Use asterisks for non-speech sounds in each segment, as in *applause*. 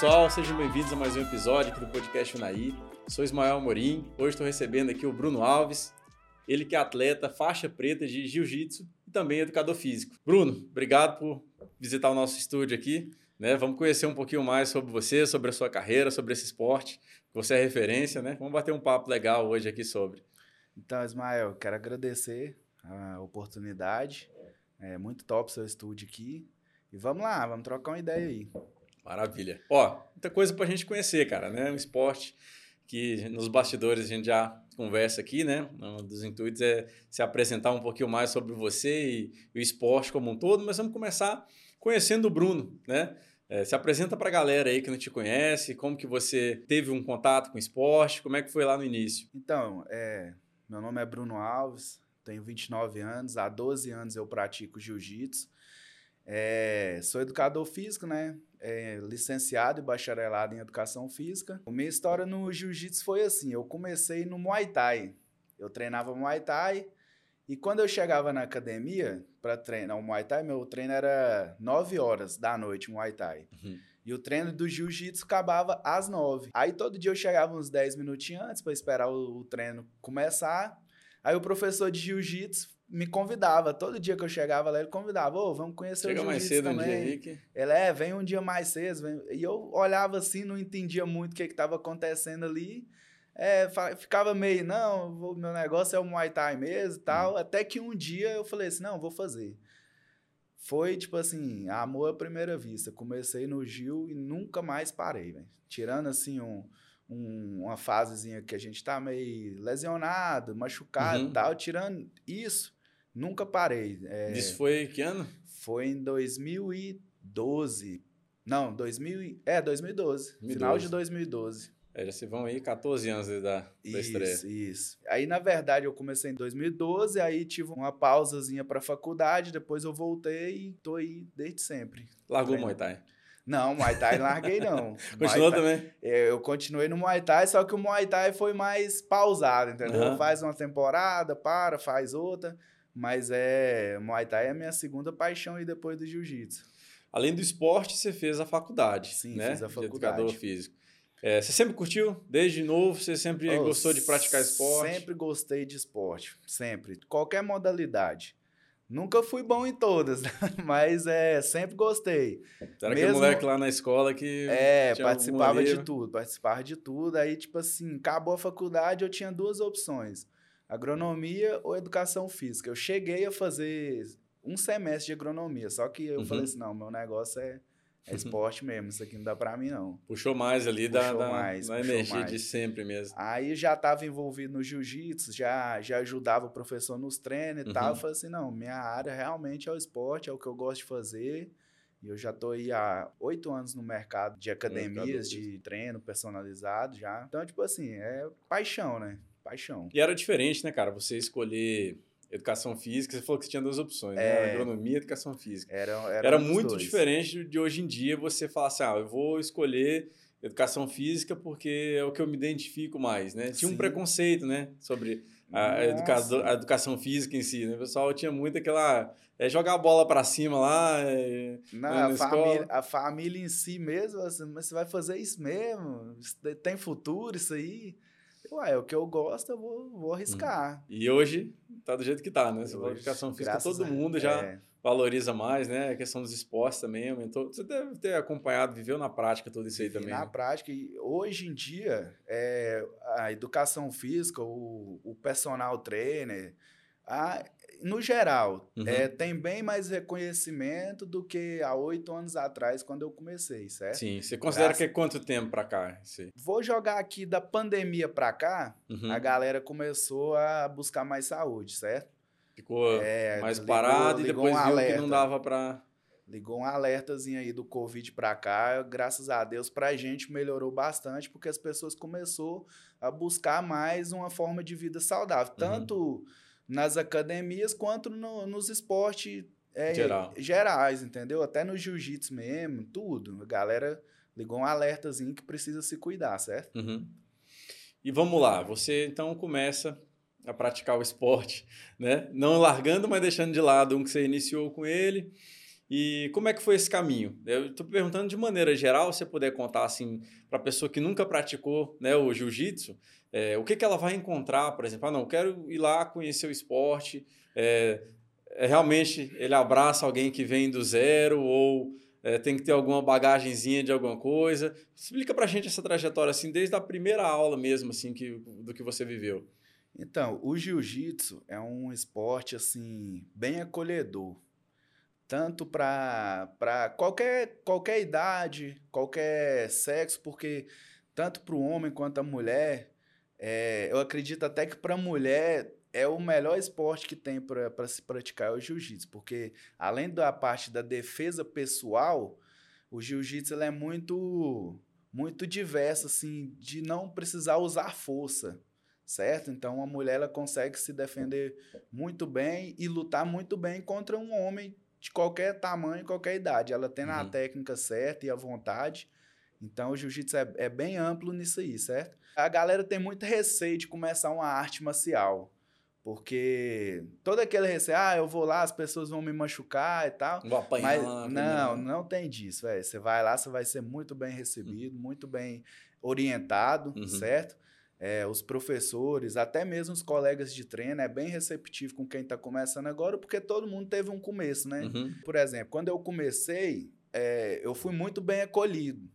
Pessoal, sejam bem-vindos a mais um episódio aqui do podcast Unaí. Sou Ismael Amorim, hoje estou recebendo aqui o Bruno Alves, ele que é atleta, faixa preta de jiu-jitsu e também educador físico. Bruno, obrigado por visitar o nosso estúdio aqui. Né? Vamos conhecer um pouquinho mais sobre você, sobre a sua carreira, sobre esse esporte. Você é referência, né? Vamos bater um papo legal hoje aqui sobre. Então, Ismael, quero agradecer a oportunidade. É muito top seu estúdio aqui. E vamos lá, vamos trocar uma ideia aí. Maravilha. Ó, muita coisa para a gente conhecer, cara, né? Um esporte que nos bastidores a gente já conversa aqui, né? Um dos intuitos é se apresentar um pouquinho mais sobre você e, o esporte como um todo, mas vamos começar conhecendo o Bruno, né? É, se apresenta para a galera aí que não te conhece, como que você teve um contato com o esporte, como é que foi lá no início? Então, é, meu nome é Bruno Alves, tenho 29 anos, há 12 anos eu pratico jiu-jitsu. É, sou educador físico, né? É, licenciado e bacharelado em educação física. A minha história no jiu-jitsu foi assim: eu comecei no Muay Thai. Eu treinava Muay Thai e quando eu chegava na academia para treinar o Muay Thai, meu treino era 9 horas da noite, Muay Thai. Uhum. E o treino do jiu-jitsu acabava às 9. Aí todo dia eu chegava uns 10 minutinhos antes para esperar o, o treino começar. Aí o professor de jiu-jitsu me convidava. Todo dia que eu chegava lá, ele convidava, ô, oh, vamos conhecer Chega o jiu-jitsu mais cedo também. um dia. Ele, é, vem um dia mais cedo. Vem... E eu olhava assim, não entendia muito o que estava acontecendo ali. É, ficava meio, não, meu negócio é o Muay Thai mesmo e tal. Hum. Até que um dia eu falei assim, não, vou fazer. Foi, tipo assim, amor à primeira vista. Comecei no Gil e nunca mais parei, velho. Tirando, assim, um um, uma fasezinha que a gente tá meio lesionado, machucado uhum. e tal. Tirando isso, nunca parei. É, isso foi que ano? Foi em 2012. Não, 2000, é, 2012. 2012. Final de 2012. É, já se vão aí 14 anos da, da isso, estreia. Isso, isso. Aí, na verdade, eu comecei em 2012, aí tive uma pausazinha pra faculdade, depois eu voltei e tô aí desde sempre. Largou o Muay Thai? Não, Muay Thai larguei não. *laughs* Continuou também? Eu continuei no Muay Thai, só que o Muay Thai foi mais pausado, entendeu? Uhum. Faz uma temporada, para, faz outra. Mas é. Muay Thai é a minha segunda paixão aí depois do Jiu-Jitsu. Além do esporte, você fez a faculdade. Sim, né? fiz a faculdade. De educador físico. É, você sempre curtiu? Desde novo, você sempre oh, gostou de praticar esporte? Sempre gostei de esporte. Sempre. Qualquer modalidade. Nunca fui bom em todas, *laughs* mas é, sempre gostei. Era Mesmo, aquele moleque lá na escola que. É, participava de tudo, participava de tudo. Aí, tipo assim, acabou a faculdade, eu tinha duas opções: agronomia ou educação física. Eu cheguei a fazer um semestre de agronomia, só que eu uhum. falei assim: não, meu negócio é é esporte mesmo, isso aqui não dá pra mim, não. Puxou mais ali puxou da, mais, da energia mais. de sempre mesmo. Aí já estava envolvido no jiu-jitsu, já, já ajudava o professor nos treinos e uhum. tal. Eu falei assim, não, minha área realmente é o esporte, é o que eu gosto de fazer. E eu já estou aí há oito anos no mercado de academias, de treino personalizado já. Então, tipo assim, é paixão, né? Paixão. E era diferente, né, cara? Você escolher educação física, você falou que você tinha duas opções, né? é, né? Agronomia e educação física. Era, era, era muito dois. diferente de hoje em dia você falar assim, ah, eu vou escolher educação física porque é o que eu me identifico mais, né? Tinha Sim. um preconceito, né? Sobre a, educador, a educação física em si, né? O pessoal tinha muito aquela... É jogar a bola para cima lá, é, Não, a, família, a família em si mesmo, assim, mas você vai fazer isso mesmo? Tem futuro isso aí? Ué, é o que eu gosto, eu vou, vou arriscar. Hum. E hoje tá do jeito que tá, né? Falou educação física, todo mundo já é. valoriza mais, né? A questão dos esportes também aumentou. Você deve ter acompanhado, viveu na prática tudo isso aí Vivi também. Na né? prática, e hoje em dia, é, a educação física, o, o personal trainer, a, no geral, uhum. é, tem bem mais reconhecimento do que há oito anos atrás, quando eu comecei, certo? Sim. Você considera Graças... que é quanto tempo para cá? Sim. Vou jogar aqui da pandemia para cá, uhum. a galera começou a buscar mais saúde, certo? Ficou é, mais ligou, parado ligou e depois um viu alerta. que não dava para... Ligou um alertazinho aí do Covid para cá, graças a Deus, para a gente melhorou bastante, porque as pessoas começou a buscar mais uma forma de vida saudável. Uhum. Nas academias quanto no, nos esportes é, Geral. gerais, entendeu? Até no jiu-jitsu mesmo, tudo. A galera ligou um alertazinho que precisa se cuidar, certo? Uhum. E vamos lá, você então começa a praticar o esporte, *laughs* né? Não largando, mas deixando de lado um que você iniciou com ele. E como é que foi esse caminho? Eu estou perguntando de maneira geral, se você puder contar assim para a pessoa que nunca praticou né, o jiu-jitsu, é, o que, que ela vai encontrar, por exemplo? Ah, não, quero ir lá conhecer o esporte. É, é, realmente ele abraça alguém que vem do zero ou é, tem que ter alguma bagagenzinha de alguma coisa? Explica para a gente essa trajetória assim, desde a primeira aula mesmo, assim, que, do que você viveu. Então, o jiu-jitsu é um esporte assim bem acolhedor tanto para qualquer, qualquer idade, qualquer sexo, porque tanto para o homem quanto a mulher, é, eu acredito até que para a mulher é o melhor esporte que tem para se praticar é o jiu-jitsu, porque além da parte da defesa pessoal, o jiu-jitsu é muito muito diverso assim, de não precisar usar força, certo? Então a mulher ela consegue se defender muito bem e lutar muito bem contra um homem de qualquer tamanho, qualquer idade. Ela tem uhum. a técnica certa e a vontade. Então, o jiu-jitsu é, é, bem amplo nisso aí, certo? A galera tem muito receio de começar uma arte marcial. Porque todo aquele receio, ah, eu vou lá, as pessoas vão me machucar e tal. Vou apanhar. Mas não, não tem disso, velho. Você vai lá, você vai ser muito bem recebido, uhum. muito bem orientado, uhum. certo? é, os professores, até mesmo os colegas de treino, é bem receptivo com quem está começando agora, porque todo mundo teve um começo, né? Uhum. Por exemplo, quando eu comecei, é, eu fui muito bem acolhido.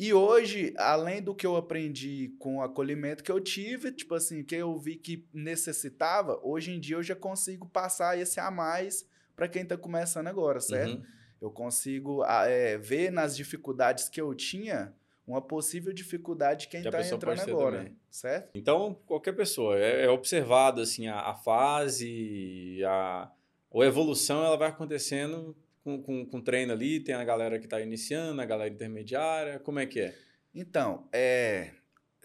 E hoje, além do que eu aprendi com o acolhimento que eu tive, tipo assim, que eu vi que necessitava, hoje em dia eu já consigo passar esse a mais para quem está começando agora, certo? Uhum. Eu consigo é, ver nas dificuldades que eu tinha uma possível dificuldade de quem está entrando agora, também. certo? Então, qualquer pessoa, é, é observado assim, a, a, fase, a, a evolução, ela vai acontecendo com, com, com treino ali, tem a galera que está iniciando, a galera intermediária, como é que é? Então, é,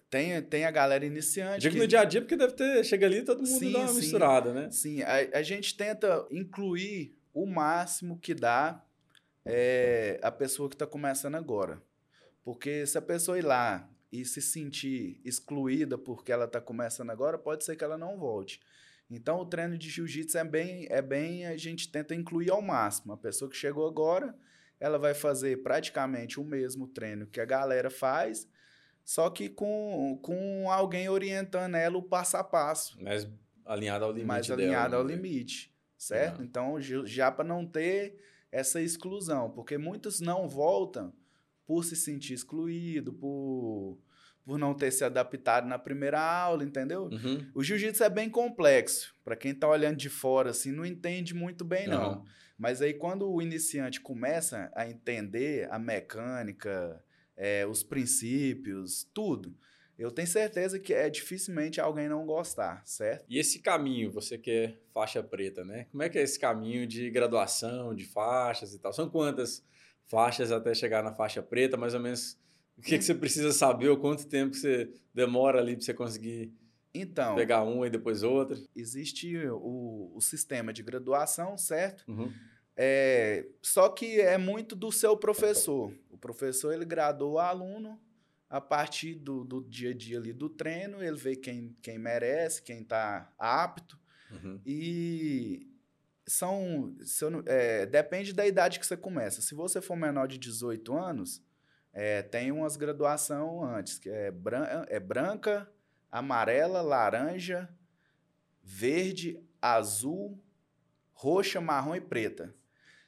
tem, tem a galera iniciante. Digo que... no dia a dia, porque deve ter. Chega ali todo mundo sim, dá uma sim, misturada, né? Sim, a, a gente tenta incluir o máximo que dá é, a pessoa que está começando agora. Porque se a pessoa ir lá e se sentir excluída porque ela está começando agora, pode ser que ela não volte. Então, o treino de jiu-jitsu é bem, é bem, a gente tenta incluir ao máximo. A pessoa que chegou agora, ela vai fazer praticamente o mesmo treino que a galera faz, só que com, com alguém orientando ela o passo a passo. Mais alinhado ao limite. Mais alinhado dela, ao né? limite, certo? Não. Então, já para não ter essa exclusão, porque muitos não voltam por se sentir excluído, por, por não ter se adaptado na primeira aula, entendeu? Uhum. O jiu-jitsu é bem complexo. Para quem está olhando de fora, assim, não entende muito bem, não. Uhum. Mas aí, quando o iniciante começa a entender a mecânica, é, os princípios, tudo, eu tenho certeza que é dificilmente alguém não gostar, certo? E esse caminho, você que é faixa preta, né? Como é que é esse caminho de graduação, de faixas e tal? São quantas faixas até chegar na faixa preta, mais ou menos o que, que você precisa saber ou quanto tempo você demora ali para você conseguir então, pegar uma e depois outra? Existe o, o sistema de graduação, certo? Uhum. É, só que é muito do seu professor. O professor ele gradua o aluno a partir do, do dia a dia ali do treino, ele vê quem, quem merece, quem está apto. Uhum. E são. É, depende da idade que você começa. Se você for menor de 18 anos, é, tem umas graduação antes, que é, bran é branca, amarela, laranja, verde, azul, roxa, marrom e preta.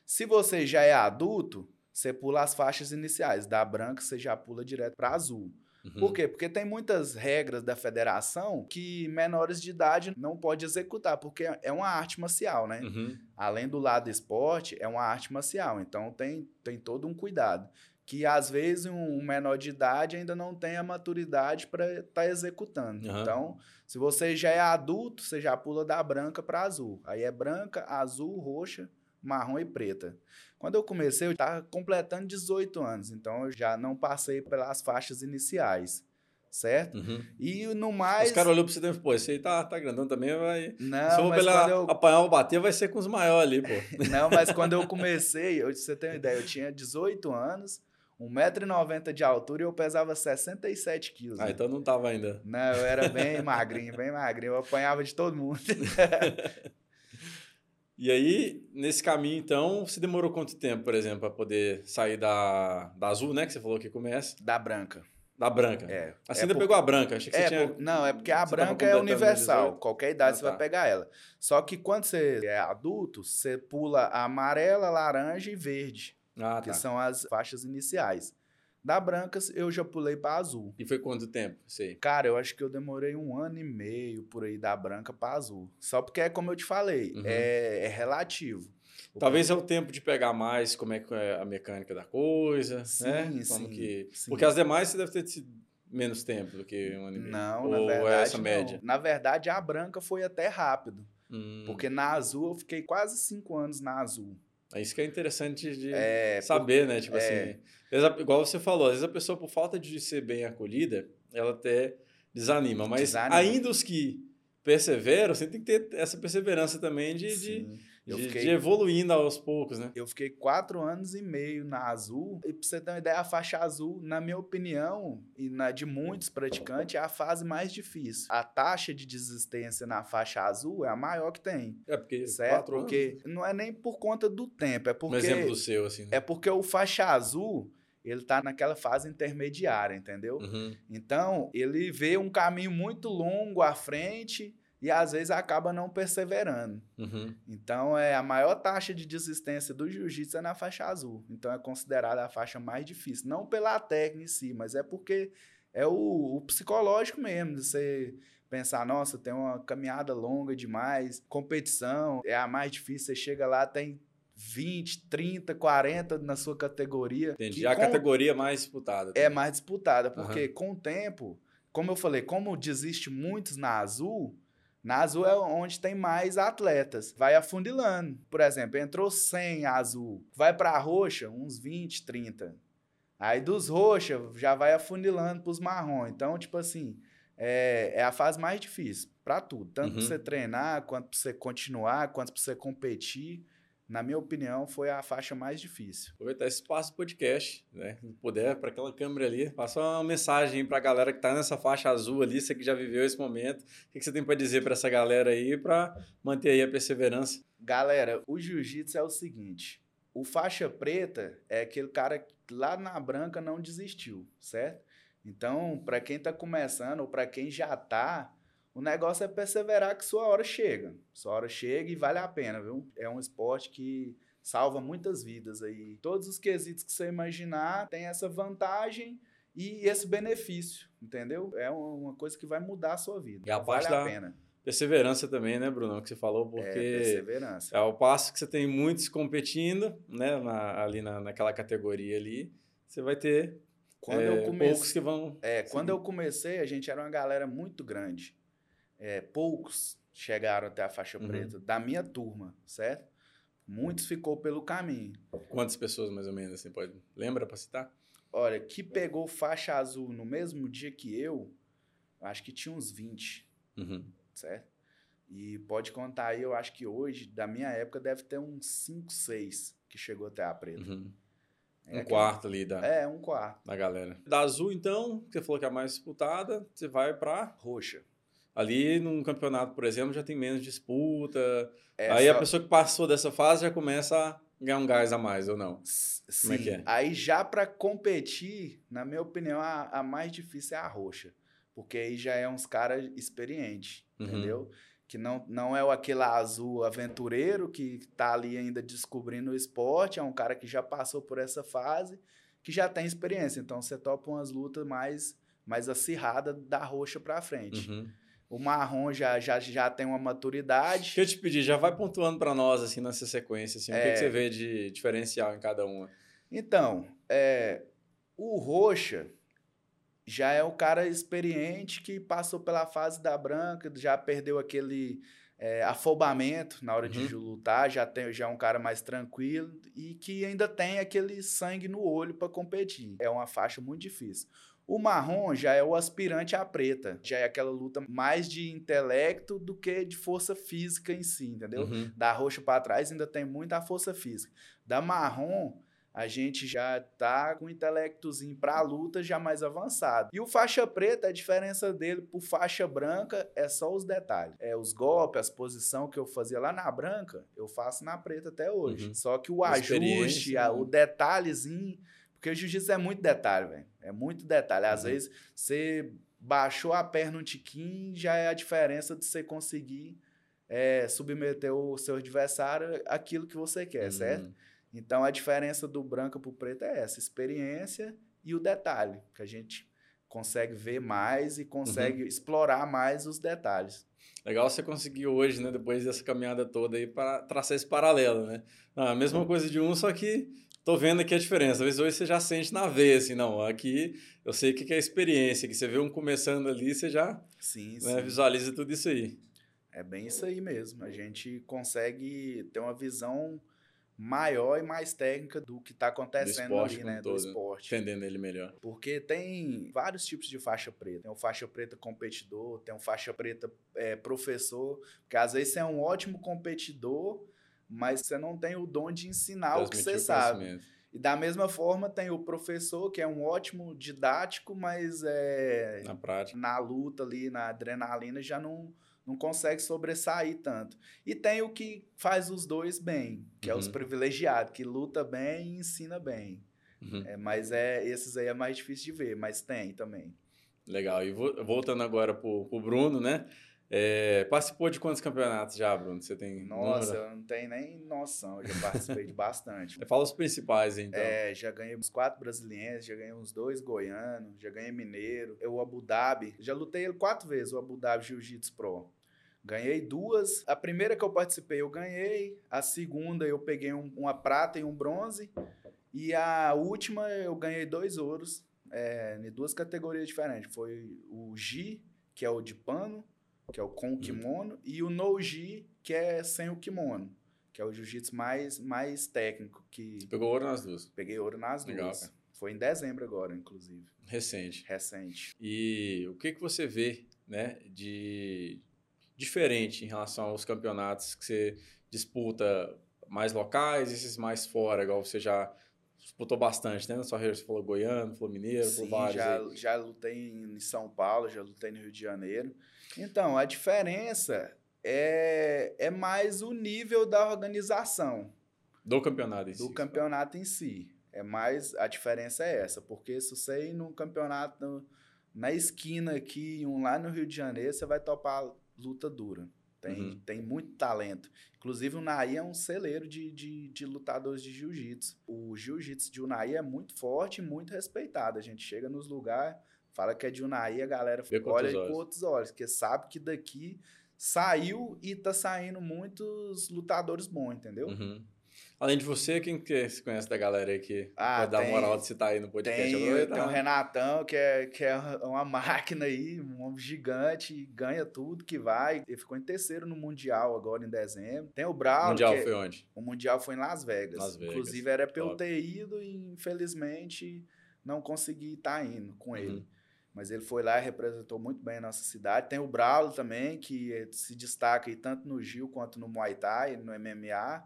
Se você já é adulto, você pula as faixas iniciais. Da branca, você já pula direto para azul. Uhum. Por quê? Porque tem muitas regras da federação que menores de idade não pode executar, porque é uma arte marcial, né? Uhum. Além do lado esporte, é uma arte marcial. Então tem, tem todo um cuidado. Que às vezes um menor de idade ainda não tem a maturidade para estar tá executando. Uhum. Então, se você já é adulto, você já pula da branca para azul. Aí é branca, azul, roxa, marrom e preta. Quando eu comecei, eu estava completando 18 anos, então eu já não passei pelas faixas iniciais, certo? Uhum. E no mais. Os caras olhou para você e pô, esse aí tá, tá grandão também, vai. Não, Se eu pela, eu... apanhar ou bater, vai ser com os maiores ali, pô. *laughs* não, mas quando eu comecei, eu, você tem uma ideia, eu tinha 18 anos. 1,90m de altura e eu pesava 67 quilos. Ah, né? então não tava ainda. Não, eu era bem *laughs* magrinho, bem magrinho. Eu apanhava de todo mundo. *laughs* E aí, nesse caminho, então, você demorou quanto tempo, por exemplo, para poder sair da, da azul, né? Que você falou que começa. Da branca. Da branca. É. Assim é ainda por- pegou a branca. Achei que é você tinha. por- Não, é porque a você branca é universal. 18. Qualquer idade Ah, você tá. vai pegar ela. Só que quando você é adulto, você pula amarela, laranja e verde, Ah, que tá. são as faixas iniciais. Da branca, eu já pulei para azul. E foi quanto tempo? Sei. Cara, eu acho que eu demorei um ano e meio por aí da branca para azul. Só porque é como eu te falei, Uhum. é, é relativo. O Talvez é o tempo de pegar mais como é que é a mecânica da coisa, Sim, né? Como sim, que... sim. Porque as demais você deve ter tido menos tempo do que um ano e meio. Não, Ou na verdade, é essa não. média? Na verdade, a branca foi até rápido. Hum, Porque na azul eu fiquei quase cinco anos na azul. É isso que é interessante de É, saber, né? Tipo é. assim, às vezes a- igual você falou, às vezes a pessoa, por falta de ser bem acolhida, ela até desanima. Mas Desanima. ainda os que perseveram, você tem que ter essa perseverança também de, de. Eu de, fiquei- de evoluindo aos poucos, né? Eu fiquei quatro anos e meio na azul. E pra você ter uma ideia, a faixa azul, na minha opinião, e na de muitos praticantes, é a fase mais difícil. A taxa de desistência na faixa azul é a maior que tem. É porque Certo? quatro anos. Porque não é nem por conta do tempo, é Um porque. exemplo do seu, assim. né? É porque o faixa azul, ele tá naquela fase intermediária, entendeu? Uhum. Então, ele vê um caminho muito longo à frente e às vezes acaba não perseverando. Uhum. Então, é a maior taxa de desistência do jiu-jitsu é na faixa azul. Então, é considerada a faixa mais difícil. Não pela técnica em si, mas é porque é o, o psicológico mesmo, de você pensar, nossa, tem uma caminhada longa demais, competição é a mais difícil, você chega lá, tem 20, 30, 40 na sua categoria. Entendi. que A com- categoria mais disputada. é também. mais disputada, porque com o tempo, como eu falei, como desiste muitos na azul, na azul é onde tem mais atletas. Vai afundilando. Por exemplo, entrou 100 azul, vai para roxa, uns 20, 30. Aí dos roxa já vai afunilando pros marrom. Então, tipo assim, é, é a fase mais difícil para tudo. Tanto Uhum. pra você treinar, quanto pra você continuar, quanto pra você competir. Na minha opinião, foi a faixa mais difícil. Aproveitar esse espaço do podcast, né? Se puder, para aquela câmera ali, passa uma mensagem para a galera que tá nessa faixa azul ali, você que já viveu esse momento. O que você tem para dizer para essa galera aí para manter aí a perseverança? Galera, o jiu-jitsu é o seguinte: o faixa preta é aquele cara que lá na branca não desistiu, certo? Então, para quem tá começando ou para quem já tá, o negócio é perseverar que sua hora chega. Sua hora chega e vale a pena, viu? É um esporte que salva muitas vidas aí. Todos os quesitos que você imaginar tem essa vantagem e esse benefício, entendeu? É uma coisa que vai mudar a sua vida. E a Então, parte vale a pena. Perseverança também, né, Bruno? Que você falou, É, porque perseverança. é, ao passo que você tem muitos competindo, né, na- ali na, naquela categoria ali, você vai ter Quando é, eu comecei poucos que vão. É, quando eu comecei, a gente era uma galera muito grande. É, poucos chegaram até a faixa Uhum. preta da minha turma, certo? Muitos ficou pelo caminho. Quantas pessoas mais ou menos assim pode? Lembra para citar? Olha, que pegou faixa azul no mesmo dia que eu, acho que tinha uns 20, Uhum. certo? E pode contar aí, eu acho que hoje, da minha época, deve ter uns 5, 6 que chegou até a preta. Uhum. É um que- quarto ali da, É, um quarto. da galera. Da azul, então, que você falou que é a mais disputada, você vai para Roxa. Ali num campeonato, por exemplo, já tem menos disputa. É, aí a pessoa que passou dessa fase já começa a ganhar um gás a mais, ou não? S- Como é Sim. que é? Aí já para competir, na minha opinião, a, a mais difícil é a roxa. Porque aí já é uns caras experientes, Uhum. entendeu? Que não, não é aquele azul aventureiro que tá ali ainda descobrindo o esporte, é um cara que já passou por essa fase, que já tem experiência. Então você topa umas lutas mais, mais acirradas da roxa para frente. Uhum. O marrom já, já, já tem uma maturidade. Deixa eu te pedir, já vai pontuando para nós, assim, nessa sequência, assim, o que, É. que você vê de diferencial em cada uma? Então, é, o Roxa já é o cara experiente que passou pela fase da branca, já perdeu aquele é, afobamento na hora Uhum. de lutar, já, tem, já é um cara mais tranquilo e que ainda tem aquele sangue no olho para competir. É uma faixa muito difícil. O marrom já é o aspirante à preta, já é aquela luta mais de intelecto do que de força física em si, entendeu? Uhum. Da roxa para trás ainda tem muita força física. Da marrom, a gente já tá com o intelectozinho pra luta já mais avançado. E o faixa preta, a diferença dele pro faixa branca é só os detalhes. É os golpes, as posição que eu fazia lá na branca, eu faço na preta até hoje. Uhum. Só que o ajuste, né? o detalhezinho, porque o jiu-jitsu é muito detalhe, velho. É muito detalhe. Às Uhum. vezes você baixou a perna um tiquinho, já é a diferença de você conseguir é, submeter o seu adversário àquilo que você quer, certo? Hum, Então a diferença do branco pro preto é essa, experiência e o detalhe, que a gente consegue ver mais e consegue Uhum. explorar mais os detalhes. Legal você conseguir hoje, né, depois dessa caminhada toda aí, para traçar esse paralelo, né? Não, a mesma coisa de um, só que tô vendo aqui a diferença. Às vezes hoje você já sente na veia, assim, não, aqui eu sei o que é experiência, que você vê um começando ali, você já Sim, né, sim. visualiza tudo isso aí. É bem isso aí mesmo. A gente consegue ter uma visão maior e mais técnica do que está acontecendo esporte ali, né? todo, do esporte. Entendendo ele melhor. Porque tem vários tipos de faixa preta. Tem o faixa preta competidor, tem o faixa preta é, professor, porque às vezes você é um ótimo competidor, mas você não tem o dom de ensinar o que Transmitir você sabe. E da mesma forma tem o professor, que é um ótimo didático, mas é, Na prática. na luta ali, na adrenalina, já não, não consegue sobressair tanto. E tem o que faz os dois bem, que é os Uhum. privilegiados, que luta bem e ensina bem. Uhum. É, mas é, esses aí é mais difícil de ver, mas tem também. Legal. E vo- voltando agora pro, pro Bruno, né? É, participou de quantos campeonatos já, Bruno? Você tem Nossa, número? eu não tenho nem noção, eu já participei de bastante. *laughs* Fala os principais, então. É, já ganhei uns quatro brasileiros, já ganhei uns dois goianos, já ganhei mineiro. Eu, o Abu Dhabi, já lutei ele quatro vezes, o Abu Dhabi Jiu-Jitsu Pro. Ganhei duas. A primeira que eu participei eu ganhei. A segunda eu peguei um- uma prata e um bronze. E a última eu ganhei dois ouros é, em duas categorias diferentes. Foi o Gi, que é o de pano, que é o com kimono, e o No Gi, que é sem o kimono, que é o jiu-jitsu mais, mais técnico, que Pegou ouro nas duas. Peguei ouro nas Legal, duas. cara. Foi em dezembro agora, inclusive. Recente. Recente. E o que, que você vê, né, de diferente em relação aos campeonatos que você disputa mais locais e esses mais fora, igual você já disputou bastante, né? Na sua carreira você falou goiano, falou mineiro, Sim, falou vários aí. já, já lutei em São Paulo, já lutei no Rio de Janeiro. Então, a diferença é, é mais o nível da organização Do campeonato em do si. campeonato em si. É mais a diferença é essa, porque se você ir num campeonato na esquina aqui, um lá no Rio de Janeiro, você vai topar luta dura. Tem, Uhum. tem muito talento. Inclusive, o Naí é um celeiro de, de, de lutadores de jiu-jitsu. O jiu-jitsu de Unai é muito forte e muito respeitado. A gente chega nos lugares, fala que é de Unai, a galera Vê com olha outros com olhos. outros olhos, porque sabe que daqui saiu e tá saindo muitos lutadores bons, entendeu? Uhum. Além de você, quem que você conhece da galera aí que Ah, pode dar tem- moral de citar aí no podcast? Tem, tem o? Renatão, que é, que é uma *laughs* máquina aí, um homem gigante, ganha tudo que vai. Ele ficou em terceiro no Mundial agora em dezembro. Tem o O Braulio, Mundial que- foi onde? o Mundial foi em Las Vegas. Las Vegas, Inclusive era pra eu top. ter ido e infelizmente não consegui estar indo com Uhum. ele. Mas ele foi lá e representou muito bem a nossa cidade. Tem o Braulio também, que eh, se destaca aí tanto no Gil quanto no Muay Thai, no MMA.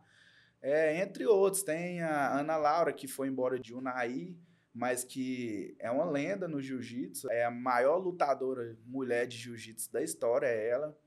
É, entre outros, tem a Ana Laura, que foi embora de Unai, mas que é uma lenda no jiu-jitsu. É a maior lutadora mulher de jiu-jitsu da história, é ela.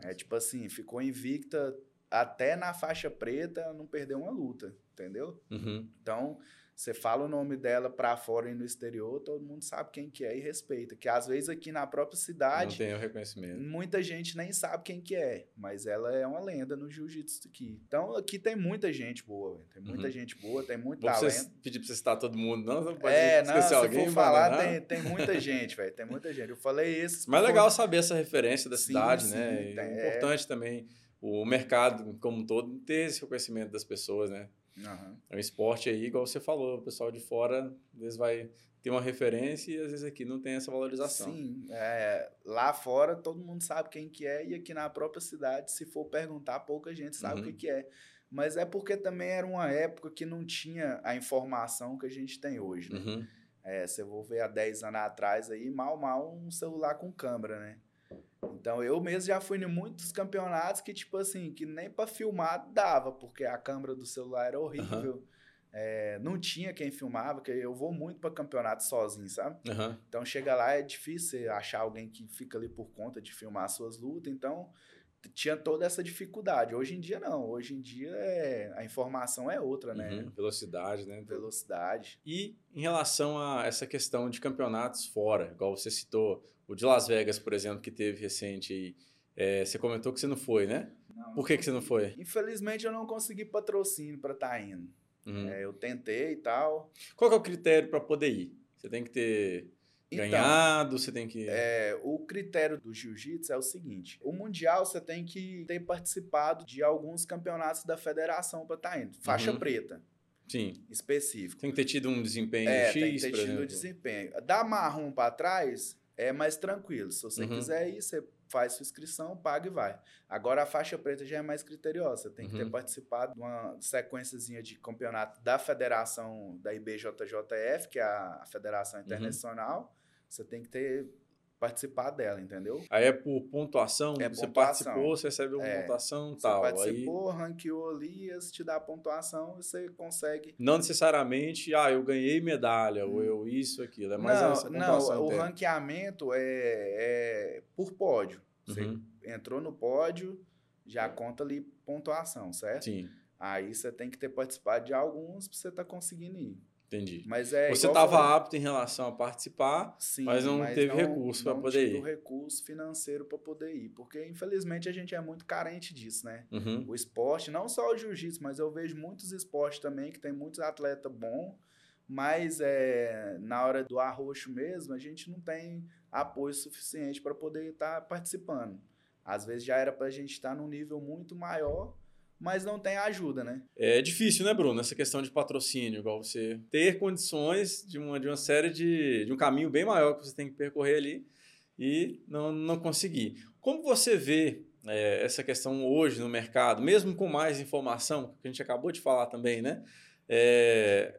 É tipo assim, ficou invicta até na faixa preta, não perdeu uma luta, entendeu? Uhum. Então, você fala o nome dela pra fora e no exterior, todo mundo sabe quem que é e respeita. Que às vezes aqui na própria Não cidade, tem o reconhecimento. muita gente nem sabe quem que é, mas ela é uma lenda no jiu-jitsu aqui. Então, aqui tem muita gente boa, velho. tem muita Uhum. gente boa, tem muito Vou talento. pedir pra você citar todo mundo, não? Você não pode É, não, se alguém. for falar, tem, tem muita gente, velho, tem muita gente. Eu falei esses... Mas é legal saber essa referência da Sim, cidade, sim, né? Tem- é importante também o mercado como um todo ter esse reconhecimento das pessoas, né? Aham. É um esporte aí, igual você falou, o pessoal de fora às vezes vai ter uma referência e às vezes aqui não tem essa valorização. Sim, é, lá fora todo mundo sabe quem que é e aqui na própria cidade, se for perguntar, pouca gente sabe Uhum. o que, que é. Mas é porque também era uma época que não tinha a informação que a gente tem hoje, né? Uhum. É, se eu vou ver há 10 anos atrás aí, mal, mal um celular com câmera, né? Então eu mesmo já fui em muitos campeonatos que, tipo assim, que nem pra filmar dava, porque a câmera do celular era horrível. é, não tinha quem filmava, que eu vou muito para campeonato sozinho, sabe? Aham. Então chega lá é difícil achar alguém que fica ali por conta de filmar as suas lutas, então tinha toda essa dificuldade. Hoje em dia não, hoje em dia é, a informação é outra, né? Uhum. Velocidade, né? Velocidade. E em relação a essa questão de campeonatos fora, igual você citou, o de Las Vegas, por exemplo, que teve recente é, você comentou que você não foi, né? Não, Por que, que você não foi? Infelizmente eu não consegui patrocínio para estar indo. Uhum. É, eu tentei e tal. Qual é o critério para poder ir? Você tem que ter Então, ganhado, você tem que. É, o critério do jiu-jitsu é o seguinte: o mundial você tem que ter participado de alguns campeonatos da federação para estar indo. Faixa Uhum. preta, Sim. específico. Tem que ter tido um desempenho É, X, tem que ter tido exemplo. desempenho. Da marrom para trás é mais tranquilo. Se você Uhum. quiser ir, você faz sua inscrição, paga e vai. Agora a faixa preta já é mais criteriosa. Você tem que ter Uhum. participado de uma sequenciazinha de campeonato da federação da IBJJF, que é a Federação Uhum. Internacional. Você tem que ter participado dela, entendeu? Aí é por pontuação, É você pontuação. participou, você recebe uma É. pontuação Você tal. Aí participou, ranqueou ali, te dá a pontuação e você consegue. não necessariamente, ah, eu ganhei medalha, ou Hum. eu isso, aquilo. É mais não, essa não, pontuação. o interna. ranqueamento é, é por pódio. Você Uhum. entrou no pódio, já conta ali pontuação, certo? Sim, Aí você tem que ter participado de alguns pra você estar conseguindo ir. Entendi. Mas é. você estava apto em relação a participar, sim, mas não teve recurso pra não poder tive ir. o recurso financeiro para poder ir. Porque, infelizmente, a gente é muito carente disso, né? Uhum. O esporte, não só o jiu-jitsu, mas eu vejo muitos esportes também que tem muitos atletas bons, mas é, na hora do arroxo mesmo, a gente não tem apoio suficiente para poder estar participando. Às vezes já era para a gente estar num nível muito maior, mas não tem ajuda, né? É difícil, né, Bruno? Essa questão de patrocínio, igual você ter condições de uma, de uma série de, de um caminho bem maior que você tem que percorrer ali e não, não conseguir. Como você vê é, essa questão hoje no mercado, mesmo com mais informação, que a gente acabou de falar também, né? É,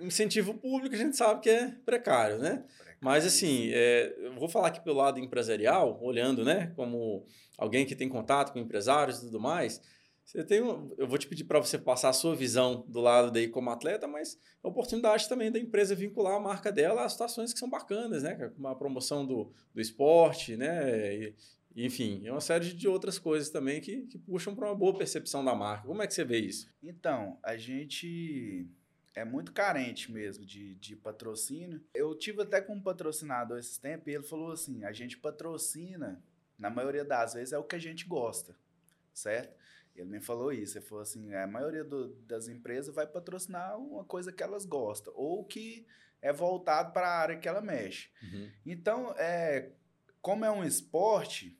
incentivo público a gente sabe que é precário, né? Mas assim, é, eu vou falar aqui pelo lado empresarial, olhando, né, como alguém que tem contato com empresários e tudo mais. Você tem, um- eu vou te pedir para você passar a sua visão do lado daí como atleta, mas a oportunidade também da empresa vincular a marca dela a situações que são bacanas, né, como a promoção do, do esporte, né, e, enfim, é uma série de outras coisas também que, que puxam para uma boa percepção da marca. Como é que você vê isso? Então, a gente é muito carente mesmo de, de patrocínio. Eu tive até com um patrocinador esses tempos e ele falou assim: a gente patrocina, na maioria das vezes, é o que a gente gosta, certo? Ele me falou isso. Ele falou assim: a maioria do- das empresas vai patrocinar uma coisa que elas gostam, ou que é voltado para a área que ela mexe. Então, é, como é um esporte,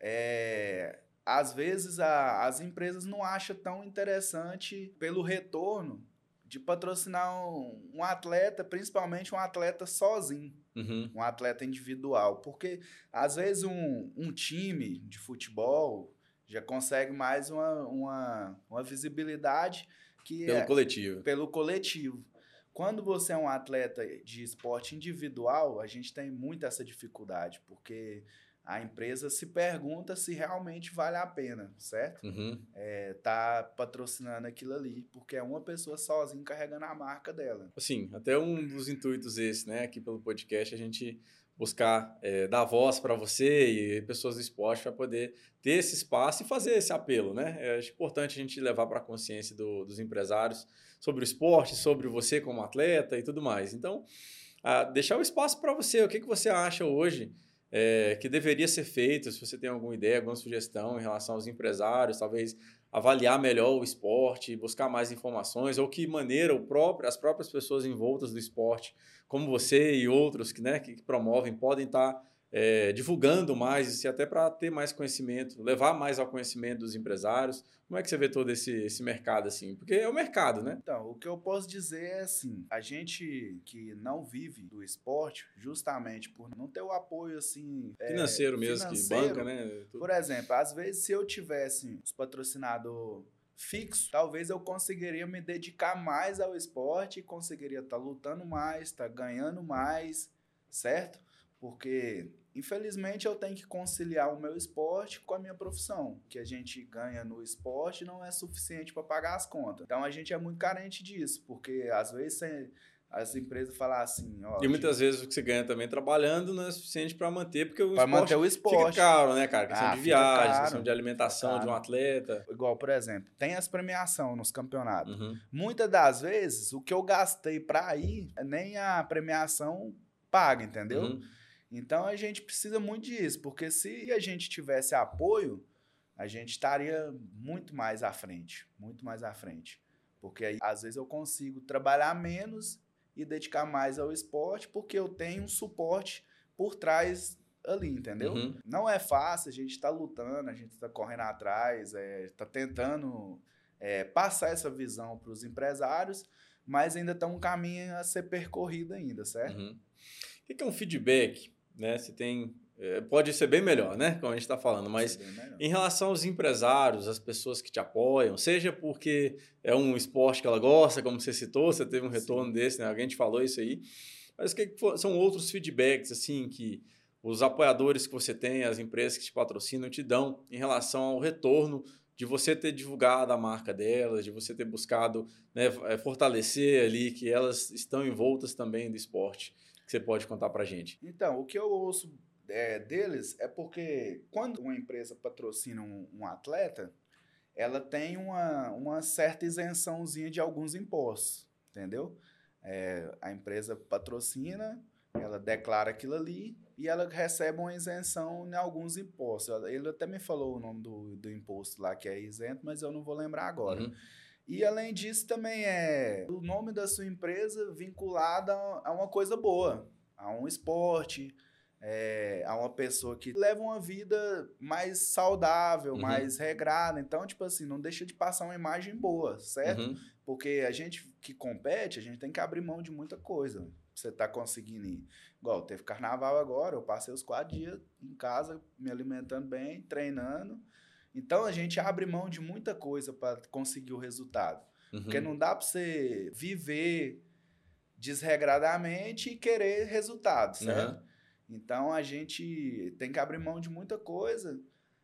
é, às vezes a- as empresas não acham tão interessante pelo retorno de patrocinar um, um atleta, principalmente um atleta sozinho, Uhum. um atleta individual. Porque às vezes um, um time de futebol já consegue mais uma, uma, uma visibilidade que Pelo é, coletivo. pelo coletivo. Quando você é um atleta de esporte individual, a gente tem muito essa dificuldade, porque a empresa se pergunta se realmente vale a pena, certo? Uhum. É, tá patrocinando aquilo ali, porque é uma pessoa sozinha carregando a marca dela. Assim, até um dos intuitos esse, né, aqui pelo podcast, a gente buscar é, dar voz para você e pessoas do esporte para poder ter esse espaço e fazer esse apelo, né? É importante a gente levar para a consciência do- dos empresários sobre o esporte, sobre você como atleta e tudo mais. Então, ah, deixar o espaço para você. O que, que você acha hoje é, que deveria ser feito? Se você tem alguma ideia, alguma sugestão em relação aos empresários, talvez avaliar melhor o esporte, buscar mais informações, ou que maneira o próprio, as próprias pessoas envoltas do esporte, como você e outros que, né, que, promovem, podem estar é, divulgando mais, e até para ter mais conhecimento, levar mais ao conhecimento dos empresários. Como é que você vê todo esse, esse mercado assim? Porque é o mercado, né? Então, o que eu posso dizer é assim, a gente que não vive do esporte, justamente por não ter o apoio assim é, Financeiro mesmo, financeiro, que banca, né? Tudo. Por exemplo, às vezes se eu tivesse os patrocinador fixo, talvez eu conseguiria me dedicar mais ao esporte, conseguiria estar lutando mais, estar ganhando mais, certo? Porque infelizmente eu tenho que conciliar o meu esporte com a minha profissão. que a gente ganha no esporte não é suficiente para pagar as contas. Então a gente é muito carente disso, porque às vezes você as empresas falam assim, ó, E muitas vezes o que você ganha também trabalhando não é suficiente para manter, porque o pra esporte, manter o esporte fica caro, né, cara? Questão Ah, de viagem, caro, questão de alimentação de um atleta. Igual, por exemplo, tem as premiações nos campeonatos. Uhum. Muitas das vezes, o que eu gastei para ir, nem a premiação paga, entendeu? Uhum. Então a gente precisa muito disso, porque se a gente tivesse apoio, a gente estaria muito mais à frente, muito mais à frente. Porque aí, às vezes eu consigo trabalhar menos e dedicar mais ao esporte, porque eu tenho um suporte por trás ali, entendeu? Uhum. Não é fácil, a gente está lutando, a gente está correndo atrás, está tentando é, passar essa visão para os empresários, mas ainda está um caminho a ser percorrido ainda, certo? Uhum. O que é um feedback? Né? Você tem. é, Pode ser bem melhor, né? Como a gente está falando, mas é. Em relação aos empresários, as pessoas que te apoiam, seja porque é um esporte que ela gosta, como você citou, você teve um retorno desse, né? Alguém te falou isso aí. Mas que são outros feedbacks, assim, que os apoiadores que você tem, as empresas que te patrocinam, te dão em relação ao retorno de você ter divulgado a marca delas, de você ter buscado né, eh, fortalecer ali que elas estão envoltas também do esporte, que você pode contar pra gente. Então, o que eu ouço é, deles é porque quando uma empresa patrocina um, um atleta, ela tem uma, uma certa isençãozinha de alguns impostos, entendeu? É, a empresa patrocina, ela declara aquilo ali e ela recebe uma isenção em alguns impostos. Ele até me falou o nome do, do imposto lá que é isento, mas eu não vou lembrar agora. Uhum. E além disso, também é o nome da sua empresa vinculado a uma coisa boa, a um esporte, é, a uma pessoa que leva uma vida mais saudável, Uhum. mais regrada. Então, tipo assim, não deixa de passar uma imagem boa, certo? Uhum. Porque a gente que compete, a gente tem que abrir mão de muita coisa. Você tá conseguindo ir. Igual, teve carnaval agora, eu passei os quatro dias em casa, me alimentando bem, treinando. Então a gente abre mão de muita coisa para conseguir o resultado. Uhum. Porque não dá para você viver desregradamente e querer resultado, certo? Uhum. Então a gente tem que abrir mão de muita coisa.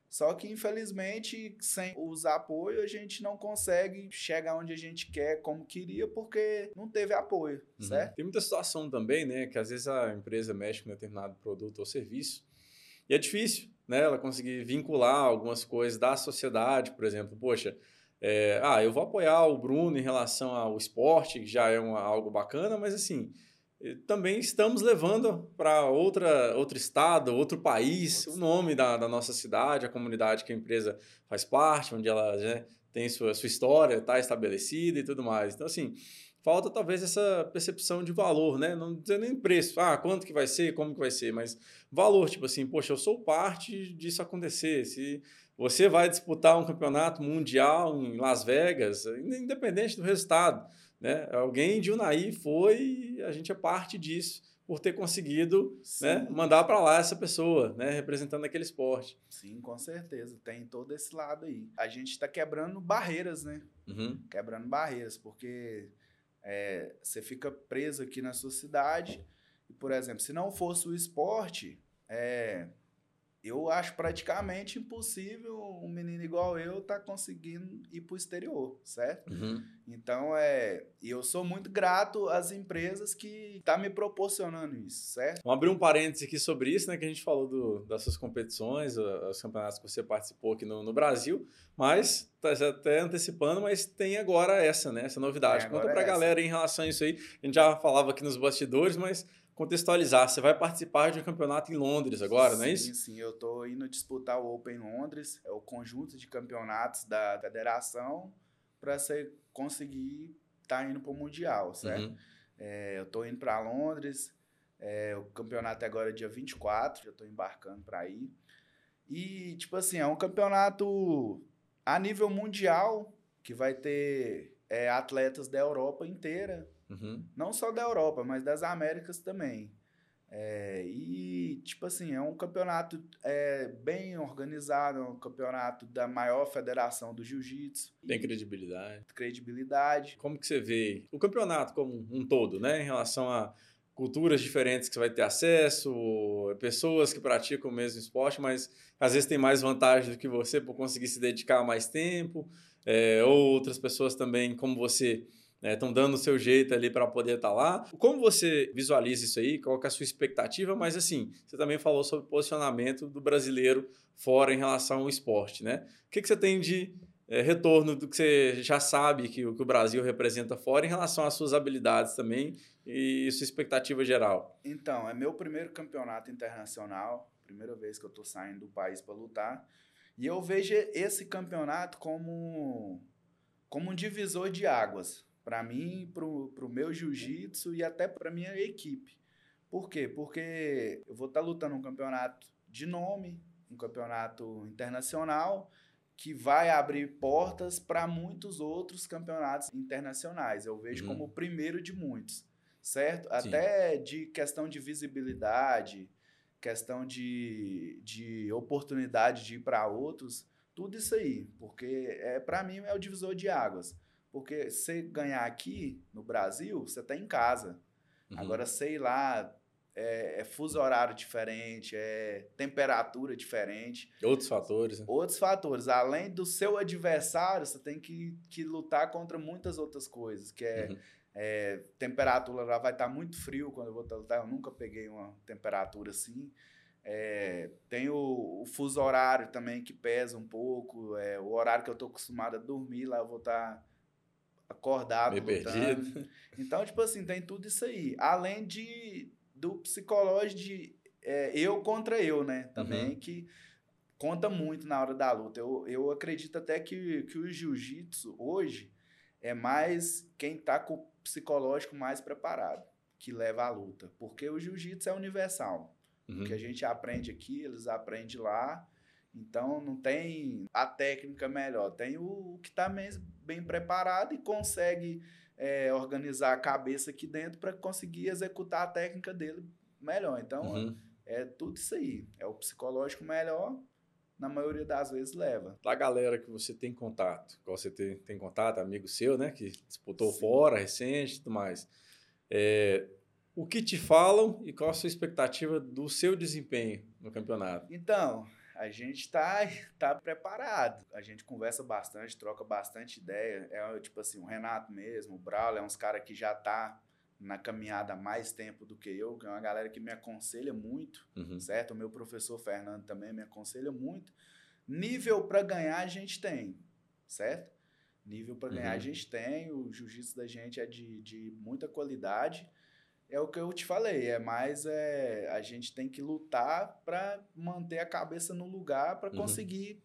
Só que, infelizmente, sem os apoio, a gente não consegue chegar onde a gente quer, como queria, porque não teve apoio, Uhum. certo? Tem muita situação também, né? Que às vezes a empresa mexe com determinado produto ou serviço e é difícil, né? Ela conseguir vincular algumas coisas da sociedade, por exemplo. Poxa, é, ah, eu vou apoiar o Bruno em relação ao esporte, que já é uma- algo bacana, mas assim, eh, também estamos levando para outra outro estado, outro país, o nome da, da nossa cidade, a comunidade que a empresa faz parte, onde ela né, tem sua, sua história, está estabelecida e tudo mais. Então, assim, falta talvez essa percepção de valor, né? Não dizer nem preço, ah, quanto que vai ser, como que vai ser, mas valor, tipo assim, poxa, eu sou parte disso acontecer. Se você vai disputar um campeonato mundial em Las Vegas, independente do resultado, né? Alguém de Unai foi a gente é parte disso por ter conseguido né, mandar para lá essa pessoa, né, representando aquele esporte. Sim, com certeza. Tem todo esse lado aí. A gente está quebrando barreiras, né? Uhum, quebrando barreiras, porque é, você fica preso aqui na sua cidade. E, por exemplo, se não fosse o esporte, é, eu acho praticamente impossível um menino igual eu estar conseguindo ir para o exterior, certo? uhum. Então, é, e eu sou muito grato às empresas que estão me proporcionando isso, certo? Vamos abrir um parêntese aqui sobre isso, né? Que a gente falou do, das suas competições, a- os campeonatos que você participou aqui no, no Brasil, mas tá já até antecipando, mas tem agora essa, né? Essa novidade. Tem Conta pra essa. galera em relação a isso aí. A gente já falava aqui nos bastidores, mas contextualizar. Você vai participar de um campeonato em Londres agora, não é isso? Sim, sim. Eu tô indo disputar o Open Londres, é o conjunto de campeonatos da federação, para você conseguir estar indo para o Mundial, certo? Uhum. É, eu tô indo para Londres, é, o campeonato é agora dia 24, já tô embarcando para ir. E, tipo assim, é um campeonato a nível mundial, que vai ter é, atletas da Europa inteira, Uhum. não só da Europa, mas das Américas também. É, e, tipo assim, é um campeonato é, bem organizado, é um campeonato da maior federação do jiu-jitsu. Tem credibilidade. credibilidade. Como que você vê o campeonato como um todo, né? Em relação a culturas diferentes que você vai ter acesso, pessoas que praticam o mesmo esporte, mas às vezes tem mais vantagem do que você por conseguir se dedicar mais tempo, é, ou outras pessoas também, como você, estão né, dando o seu jeito ali para poder estar tá lá. Como você visualiza isso aí? Qual é a sua expectativa? Mas assim, você também falou sobre o posicionamento do brasileiro fora em relação ao esporte, né? O que, que você tem de é, retorno do que você já sabe que, que o Brasil representa fora em relação às suas habilidades também e sua expectativa geral? Então, é meu primeiro campeonato internacional, primeira vez que eu estou saindo do país para lutar. E eu vejo esse campeonato como, como um divisor de águas para mim, para o meu jiu-jitsu e até para minha equipe. Por quê? Porque eu vou estar tá lutando um campeonato de nome, um campeonato internacional que vai abrir portas para muitos outros campeonatos internacionais. Eu vejo uhum. como o primeiro de muitos, certo? Sim. Até de questão de visibilidade, questão de, de oportunidade de ir para outros, tudo isso aí, porque é para mim é o divisor de águas. Porque você ganhar aqui no Brasil, você está em casa. Uhum. Agora, sei lá, é, é, fuso horário diferente, é temperatura diferente. Outros fatores. Né? Outros fatores. Além do seu adversário, você tem que, que lutar contra muitas outras coisas, que é, uhum. é temperatura lá vai estar tá muito frio quando eu vou lutar. Eu nunca peguei uma temperatura assim. É, tem o, o, fuso horário também que pesa um pouco. É, o horário que eu estou acostumado a dormir, lá eu vou estar tá acordado. Meio perdido. *laughs* Então, tipo assim, tem tudo isso aí. Além de do psicológico de é, eu contra eu, né? Também uhum. que conta muito na hora da luta. Eu, eu acredito até que, que o jiu-jitsu hoje é mais quem tá com o psicológico mais preparado que leva a luta. Porque o jiu-jitsu é universal. Uhum. O que a gente aprende aqui, eles aprendem lá. Então não tem a técnica melhor, tem o, que está bem preparado e consegue é, organizar a cabeça aqui dentro para conseguir executar a técnica dele melhor. Então, uhum. é tudo isso aí. É o psicológico melhor, na maioria das vezes leva. Da galera que você tem contato, igual você tem, tem contato, amigo seu, né, que disputou Sim. fora, recente e tudo mais. É, o que te falam e qual a sua expectativa do seu desempenho no campeonato? Então, a gente está *laughs* tá preparado. A gente conversa bastante, troca bastante ideia. É tipo assim, o Renato mesmo, o Braulio, é uns caras que já tá na caminhada há mais tempo do que eu, que é uma galera que me aconselha muito, uhum. certo? O meu professor Fernando também me aconselha muito. Nível para ganhar a gente tem, certo? Nível para ganhar uhum. a gente tem, o jiu-jitsu da gente é de, de muita qualidade é o que eu te falei, é mais é, a gente tem que lutar para manter a cabeça no lugar para uhum. conseguir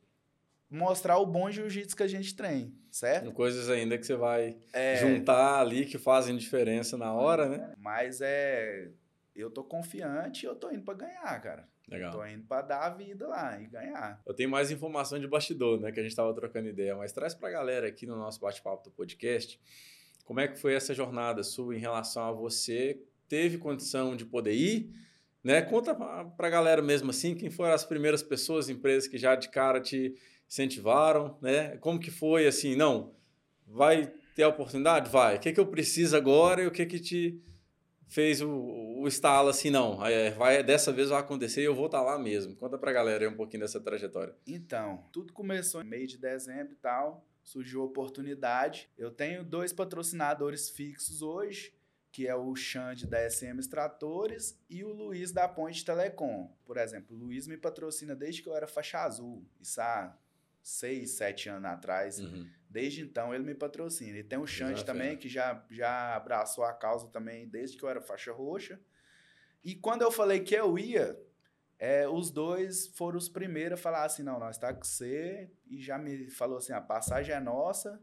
mostrar o bom jiu-jitsu que a gente tem, certo? Coisas ainda que você vai é, juntar ali que fazem diferença na hora, né? Mas é eu tô confiante e eu tô indo para ganhar, cara. Legal. Tô indo para dar a vida lá e ganhar. Eu tenho mais informação de bastidor, né, que a gente tava trocando ideia, mas traz pra galera aqui no nosso bate-papo do podcast, como é que foi essa jornada sua em relação a você teve condição de poder ir, né? Conta para a galera mesmo assim, quem foram as primeiras pessoas, empresas que já de cara te incentivaram, né? Como que foi assim, não, vai ter a oportunidade? Vai. O que, que eu preciso agora e o que que te fez o, o estalo assim, não, é, vai, dessa vez vai acontecer e eu vou estar tá lá mesmo. Conta para a galera aí um pouquinho dessa trajetória. Então, tudo começou em meio de dezembro e tal, surgiu a oportunidade. Eu tenho dois patrocinadores fixos hoje, que é o Xande da SM Extratores e o Luiz da Ponte Telecom. Por exemplo, o Luiz me patrocina desde que eu era faixa azul, isso há seis, sete anos atrás. Uhum. Desde então ele me patrocina. E tem o Xande também, que já, já abraçou a causa também desde que eu era faixa roxa. E quando eu falei que eu ia, é, os dois foram os primeiros a falar assim: não, nós está com você. E já me falou assim: a passagem é nossa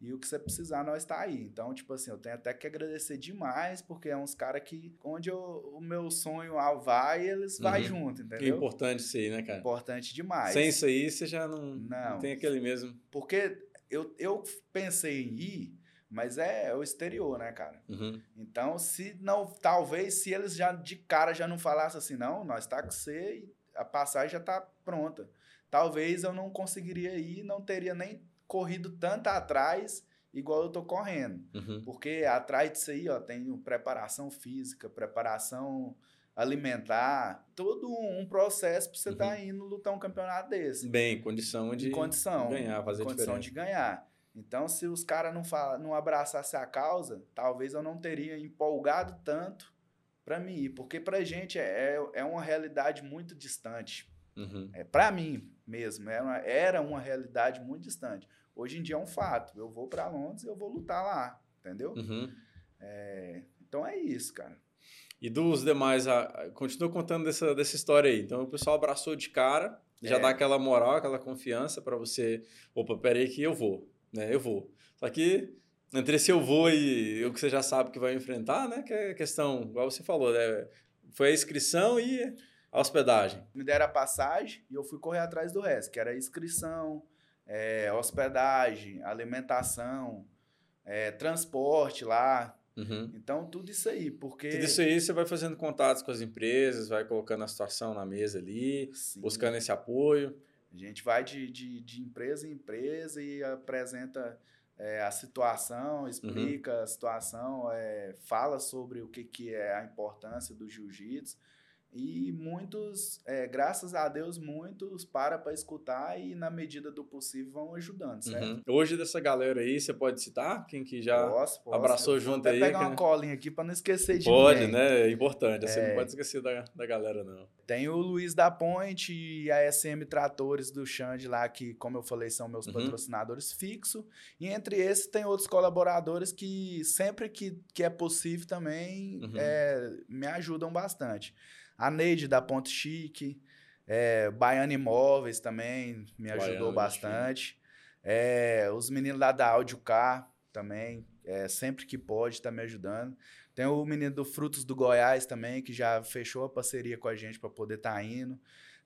e o que você precisar, nós tá aí. Então, tipo assim, eu tenho até que agradecer demais, porque é uns caras que, onde eu, o meu sonho vai, eles uhum. vai junto, entendeu? Que importante isso aí, né, cara? Importante demais. Sem isso aí, você já não, não, não tem aquele mesmo. Porque eu, eu pensei em ir, mas é, é o exterior, né, cara? Uhum. Então, se não, talvez, se eles já de cara já não falassem assim, não, nós tá com você e a passagem já tá pronta. Talvez eu não conseguiria ir, não teria nem corrido tanto atrás igual eu tô correndo. Uhum. Porque atrás disso aí, ó, tem preparação física, preparação alimentar, todo um processo para você estar tá indo lutar um campeonato desse. Bem, condição de condição, ganhar, fazer condição diferença. de ganhar. Então, se os caras não, fala, não abraçassem a causa, talvez eu não teria empolgado tanto para mim ir. Porque pra gente é, é uma realidade muito distante. Uhum. É, para mim mesmo, era uma, era uma realidade muito distante. Hoje em dia é um fato. Eu vou para Londres e eu vou lutar lá, entendeu? Uhum. É, então é isso, cara. E dos demais, a, a, continua contando dessa, dessa história aí. Então o pessoal abraçou de cara, já É. dá aquela moral, aquela confiança para você. Opa, peraí que eu vou, né? Eu vou. Só que entre esse eu vou e o que você já sabe que vai enfrentar, né? Que é questão, igual você falou, né? Foi a inscrição e a hospedagem. Me deram a passagem e eu fui correr atrás do resto, que era inscrição, é, hospedagem, alimentação, é, transporte lá. Uhum. Então, tudo isso aí, porque... Tudo isso aí você vai fazendo contatos com as empresas, vai colocando a situação na mesa ali, Sim. buscando esse apoio. A gente vai de, de, de empresa em empresa e apresenta é, a situação, explica a situação, é, fala sobre o que, que é a importância do jiu-jitsu. E muitos, é, graças a Deus, muitos param para escutar e, na medida do possível, vão ajudando, certo? Uhum. Hoje, dessa galera aí, você pode citar quem que já Posso, posso. abraçou Eu vou junto até aí, pegar que- uma colinha aqui para não esquecer de pode, ninguém. né? É importante. Você É. não pode esquecer da, da galera, não. Tem o Luiz da Ponte e a SM Tratores do Xande lá, que, como eu falei, são meus Uhum. patrocinadores fixos. E entre esses tem outros colaboradores que, sempre que, que é possível também, Uhum. é, me ajudam bastante. A Neide da Ponte Chique, é, Baiana Imóveis também me ajudou Baiana, bastante. É, os meninos lá da Audio Car também, é, sempre que pode, tá me ajudando. Tem o menino do Frutos do Goiás também, que já fechou a parceria com a gente para poder estar indo.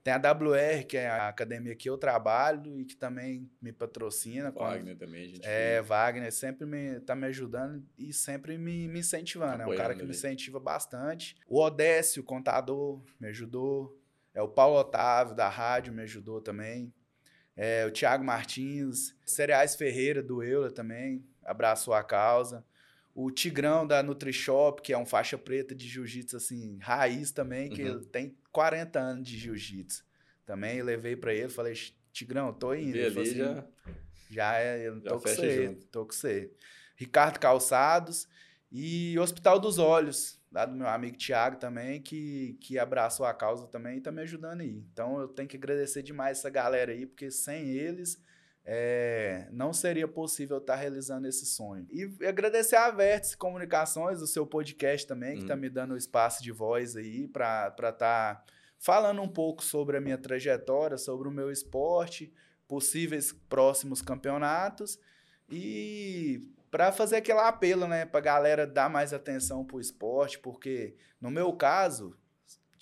Tem a WR, que é a academia que eu trabalho e que também me patrocina. quando- Wagner também, gente. É, Wagner sempre me, tá me ajudando e sempre me, me incentivando. É um cara que me incentiva bastante. O Odécio, contador, me ajudou. É o Paulo Otávio, da rádio, me ajudou também. É, o Thiago Martins. Cereais Ferreira, do Euler também, abraçou a causa. O Tigrão, da NutriShop, que é um faixa preta de jiu-jitsu, assim, raiz também, que Uhum. tem 40 anos de jiu-jitsu. Também levei pra ele, falei, Tigrão, tô indo. Ele falou assim, já. já é, eu Já tô com você, junto. tô com você. Ricardo Calçados e Hospital dos Olhos, lá do meu amigo Tiago também, que, que abraçou a causa também e tá me ajudando aí. Então eu tenho que agradecer demais essa galera aí, porque sem eles é, não seria possível estar realizando esse sonho. E agradecer a Vértice Comunicações, o seu podcast também, que Uhum. tá me dando espaço de voz aí para estar tá falando um pouco sobre a minha trajetória, sobre o meu esporte, possíveis próximos campeonatos e para fazer aquele apelo, né, pra galera dar mais atenção pro esporte, porque no meu caso,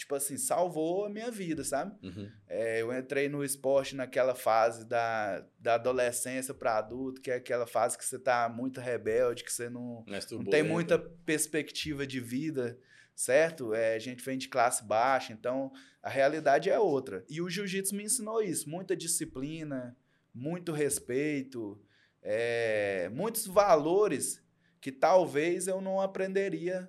tipo assim, salvou a minha vida, sabe? Uhum. É, eu entrei no esporte naquela fase da, da adolescência para adulto, que é aquela fase que você tá muito rebelde, que você não, não tem turbulenta. muita perspectiva de vida, certo? É, a gente vem de classe baixa, então a realidade é outra. E o jiu-jitsu me ensinou isso: muita disciplina, muito respeito, é, muitos valores que talvez eu não aprenderia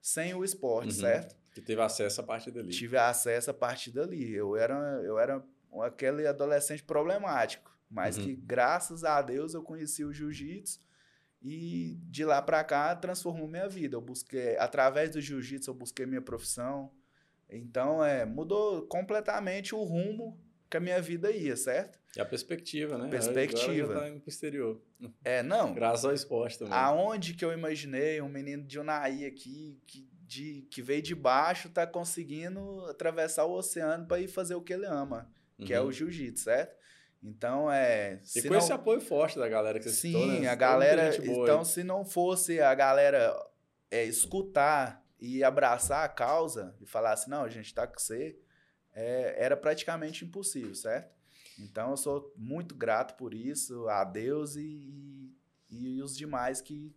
sem o esporte, Uhum. certo? Que teve acesso a partir dali. Tive acesso a partir dali. Eu era, eu era aquele adolescente problemático, mas Uhum. que graças a Deus eu conheci o jiu-jitsu e de lá pra cá transformou minha vida. Eu busquei através do jiu-jitsu eu busquei minha profissão. Então, é, mudou completamente o rumo que a minha vida ia, certo? E a perspectiva, né? Perspectiva. Agora já tá pro exterior. É, não. Graças ao esporte também. Aonde que eu imaginei um menino de Unai aqui que, de, que veio de baixo tá conseguindo atravessar o oceano para ir fazer o que ele ama, que é Uhum. o jiu-jitsu, certo? Então é. E com não- esse apoio forte da galera que você Sim, citou, né? a muita galera. Então, aí. se não fosse a galera é, escutar e abraçar a causa e falar assim, não, a gente tá com você, é, era praticamente impossível, certo? Então, eu sou muito grato por isso, a Deus e, e, e os demais que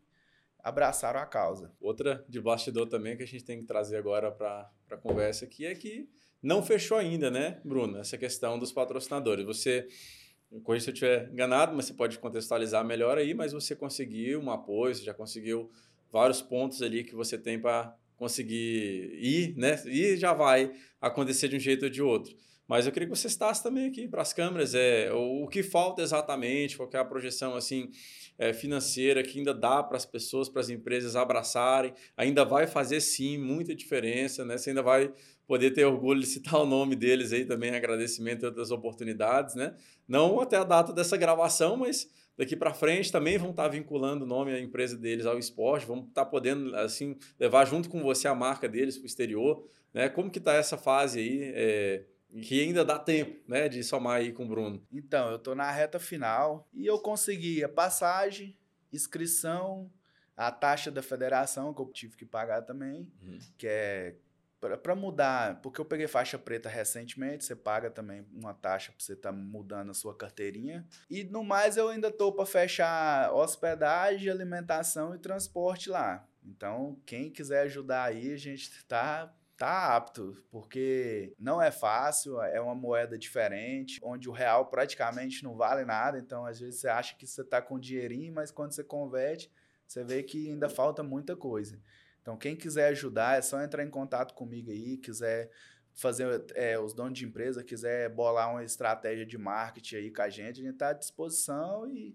abraçaram a causa. Outra de bastidor também que a gente tem que trazer agora para a conversa aqui é que não fechou ainda, né, Bruno? Essa questão dos patrocinadores. Você Corrija se eu estiver enganado, mas você pode contextualizar melhor aí, mas você conseguiu um apoio, você já conseguiu vários pontos ali que você tem para conseguir ir, né? E já vai acontecer de um jeito ou de outro. Mas eu queria que você estasse também aqui para as câmeras, é, o, o que falta exatamente, qual é a projeção assim é, financeira que ainda dá para as pessoas, para as empresas abraçarem, ainda vai fazer sim muita diferença, né? Você ainda vai poder ter orgulho de citar o nome deles aí também, agradecimento e outras oportunidades, né? Não até a data dessa gravação, mas daqui para frente também vão estar vinculando o nome da empresa deles ao esporte, vão estar podendo assim levar junto com você a marca deles para o exterior, né? Como que está essa fase aí? É, que ainda dá tempo, né, de somar aí com o Bruno. Então, eu estou na reta final e eu consegui a passagem, inscrição, a taxa da federação que eu tive que pagar também, uhum. que é para mudar, porque eu peguei faixa preta recentemente, você paga também uma taxa para você estar tá mudando a sua carteirinha. E no mais eu ainda tô para fechar hospedagem, alimentação e transporte lá. Então, quem quiser ajudar aí, a gente tá tá apto, porque não é fácil, é uma moeda diferente, onde o real praticamente não vale nada, então às vezes você acha que você tá com dinheirinho, mas quando você converte, você vê que ainda falta muita coisa. Então, quem quiser ajudar, é só entrar em contato comigo aí, quiser fazer é, os donos de empresa, quiser bolar uma estratégia de marketing aí com a gente, a gente está à disposição e,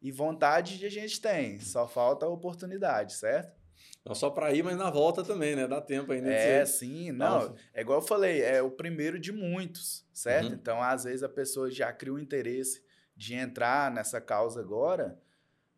e vontade a gente tem, só falta oportunidade, certo? Não só para ir, mas na volta também, né? Dá tempo ainda. É, sim. Não, é igual eu falei, é o primeiro de muitos, certo? Uhum. Então, às vezes, a pessoa já cria o interesse de entrar nessa causa agora.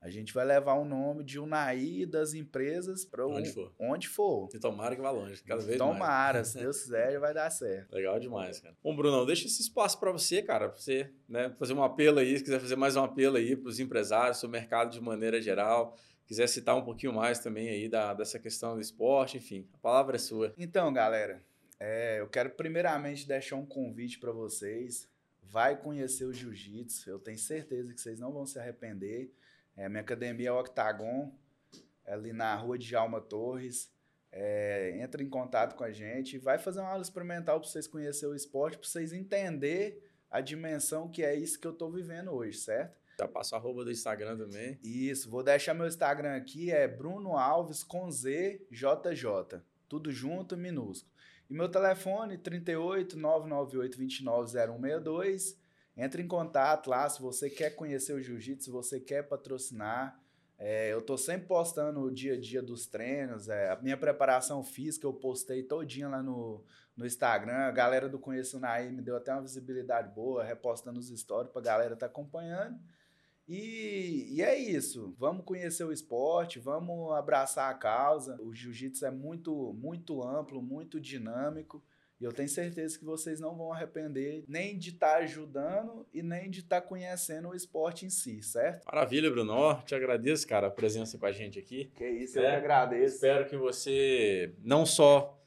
A gente vai levar o nome de Unai das empresas para onde for. Onde for. E tomara que vá longe, cada vez tomara, mais. Tomara, se Deus *laughs* quiser, vai dar certo. Legal demais, cara. Bom, Brunão, deixa esse espaço para você, cara, para você né, fazer um apelo aí, se quiser fazer mais um apelo aí para os empresários, para o mercado de maneira geral quiser citar um pouquinho mais também aí da, dessa questão do esporte, enfim, a palavra é sua. Então, galera, é, eu quero primeiramente deixar um convite para vocês. Vai conhecer o jiu-jitsu, eu tenho certeza que vocês não vão se arrepender. É, minha academia é o Octagon, é ali na rua de Alma Torres. É, entra em contato com a gente, vai fazer uma aula experimental para vocês conhecerem o esporte, para vocês entenderem a dimensão que é isso que eu estou vivendo hoje, certo? Já passo a arroba do Instagram também. Isso, vou deixar meu Instagram aqui, é Bruno Alves com ZJJ. Tudo junto, minúsculo. E meu telefone, 38 998 29 0162. Entre em contato lá se você quer conhecer o jiu-jitsu, se você quer patrocinar. É, eu tô sempre postando o dia a dia dos treinos, é, a minha preparação física eu postei todinha lá no, no Instagram. A galera do Conheço Naí me deu até uma visibilidade boa, repostando os stories pra galera tá acompanhando. E, e, é isso. Vamos conhecer o esporte, vamos abraçar a causa. O jiu-jitsu é muito, muito amplo, muito dinâmico. E eu tenho certeza que vocês não vão arrepender nem de estar tá ajudando e nem de estar tá conhecendo o esporte em si, certo? Maravilha, Bruno. Te agradeço, cara, a presença com a gente aqui. Que isso, é, eu que agradeço. Espero que você não só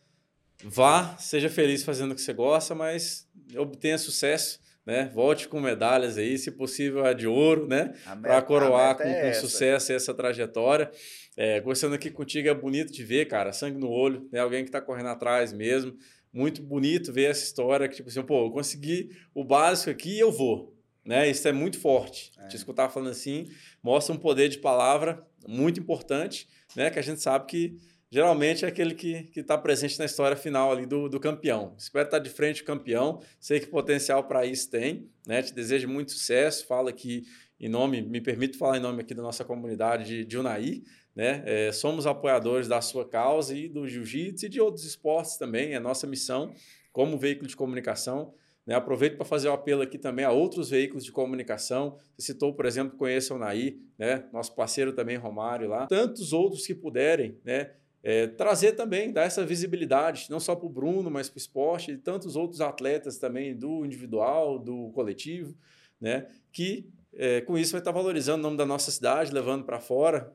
vá, seja feliz fazendo o que você gosta, mas obtenha sucesso né? Volte com medalhas aí, se possível a de ouro, né? Para coroar com, é com sucesso essa trajetória. É, gostando aqui contigo é bonito de ver, cara, sangue no olho, né? Alguém que está correndo atrás mesmo. Muito bonito ver essa história que, tipo assim, pô, eu consegui o básico aqui e eu vou. Né? Isso é muito forte. É. Te escutar falando assim mostra um poder de palavra muito importante, né? Que a gente sabe que geralmente é aquele que está presente na história final ali do, do campeão. Espero estar de frente o campeão, sei que potencial para isso tem, né? Te desejo muito sucesso, falo aqui em nome, me permito falar em nome aqui da nossa comunidade de, de Unai, né? É, somos apoiadores da sua causa e do jiu-jitsu e de outros esportes também, é nossa missão como veículo de comunicação. Né? Aproveito para fazer o um apelo aqui também a outros veículos de comunicação. Você citou, por exemplo, conheça o Naí, né? nosso parceiro também, Romário lá. Tantos outros que puderem, né? É, trazer também, dar essa visibilidade, não só para o Bruno, mas para o esporte e tantos outros atletas também, do individual, do coletivo, né? que é, com isso vai estar valorizando o nome da nossa cidade, levando para fora,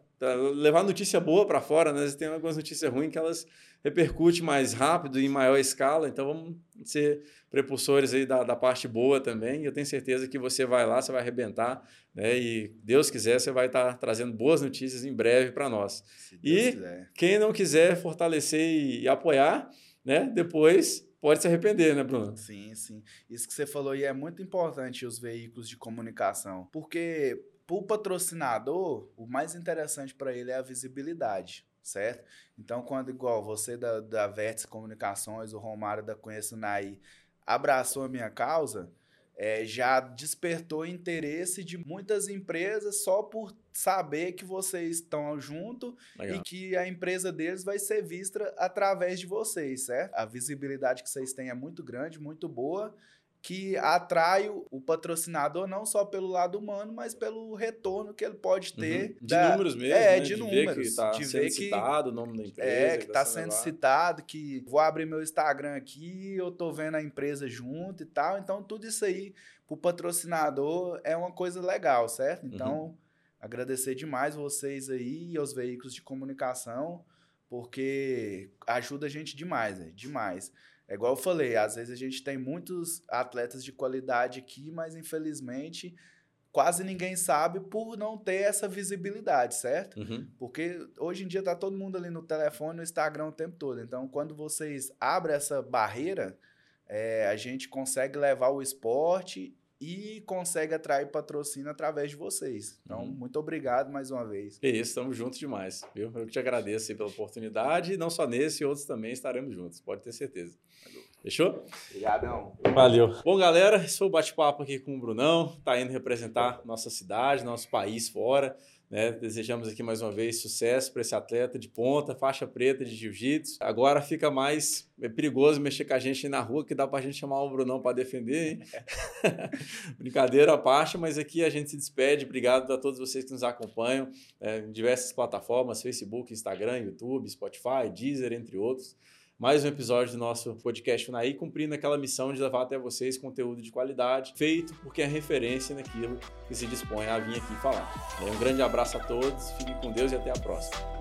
levar notícia boa para fora, né? Tem algumas notícias ruins que elas repercutem mais rápido e em maior escala, então vamos ser prepulsores aí da, da parte boa também. Eu tenho certeza que você vai lá, você vai arrebentar, né? E Deus quiser, você vai estar trazendo boas notícias em breve para nós. E quiser. quem não quiser fortalecer e apoiar, né? Depois pode se arrepender, né, Bruno? Sim, sim. Isso que você falou aí é muito importante, os veículos de comunicação. Porque para o patrocinador, o mais interessante para ele é a visibilidade, certo? Então, quando igual você da, da Vértice Comunicações, o Romário da Conheço Naí, abraçou a minha causa, é, já despertou interesse de muitas empresas só por saber que vocês estão junto Legal. e que a empresa deles vai ser vista através de vocês, certo? A visibilidade que vocês têm é muito grande, muito boa que atrai o patrocinador não só pelo lado humano, mas pelo retorno que ele pode uhum. ter. Uhum. De da... números mesmo, É, né? de, de números. Ver que tá de sendo ver que... citado o nome da empresa. É, que está sendo lá. citado, que vou abrir meu Instagram aqui, eu tô vendo a empresa junto e tal. Então, tudo isso aí, pro patrocinador, é uma coisa legal, certo? Então, uhum. agradecer demais vocês aí e aos veículos de comunicação, porque ajuda a gente demais, é, demais. É igual eu falei, às vezes a gente tem muitos atletas de qualidade aqui, mas infelizmente quase ninguém sabe por não ter essa visibilidade, certo? Uhum. Porque hoje em dia tá todo mundo ali no telefone, no Instagram o tempo todo. Então, quando vocês abrem essa barreira, é, a gente consegue levar o esporte e consegue atrair patrocínio através de vocês. Então, uhum. muito obrigado mais uma vez. É isso, estamos juntos demais. Viu? Eu que te agradeço pela oportunidade e não só nesse, outros também estaremos juntos, pode ter certeza. Fechou? Obrigadão. Valeu. Bom, galera, esse foi o bate-papo aqui com o Brunão. Tá indo representar nossa cidade, nosso país fora. Né? Desejamos aqui mais uma vez sucesso para esse atleta de ponta, faixa preta de jiu-jitsu. Agora fica mais é perigoso mexer com a gente na rua, que dá para a gente chamar o Brunão para defender, hein? *laughs* *laughs* Brincadeira à parte, mas aqui a gente se despede. Obrigado a todos vocês que nos acompanham é, em diversas plataformas: Facebook, Instagram, YouTube, Spotify, Deezer, entre outros mais um episódio do nosso podcast Unaí, cumprindo aquela missão de levar até vocês conteúdo de qualidade, feito porque é referência naquilo que se dispõe a vir aqui falar. Um grande abraço a todos, fiquem com Deus e até a próxima.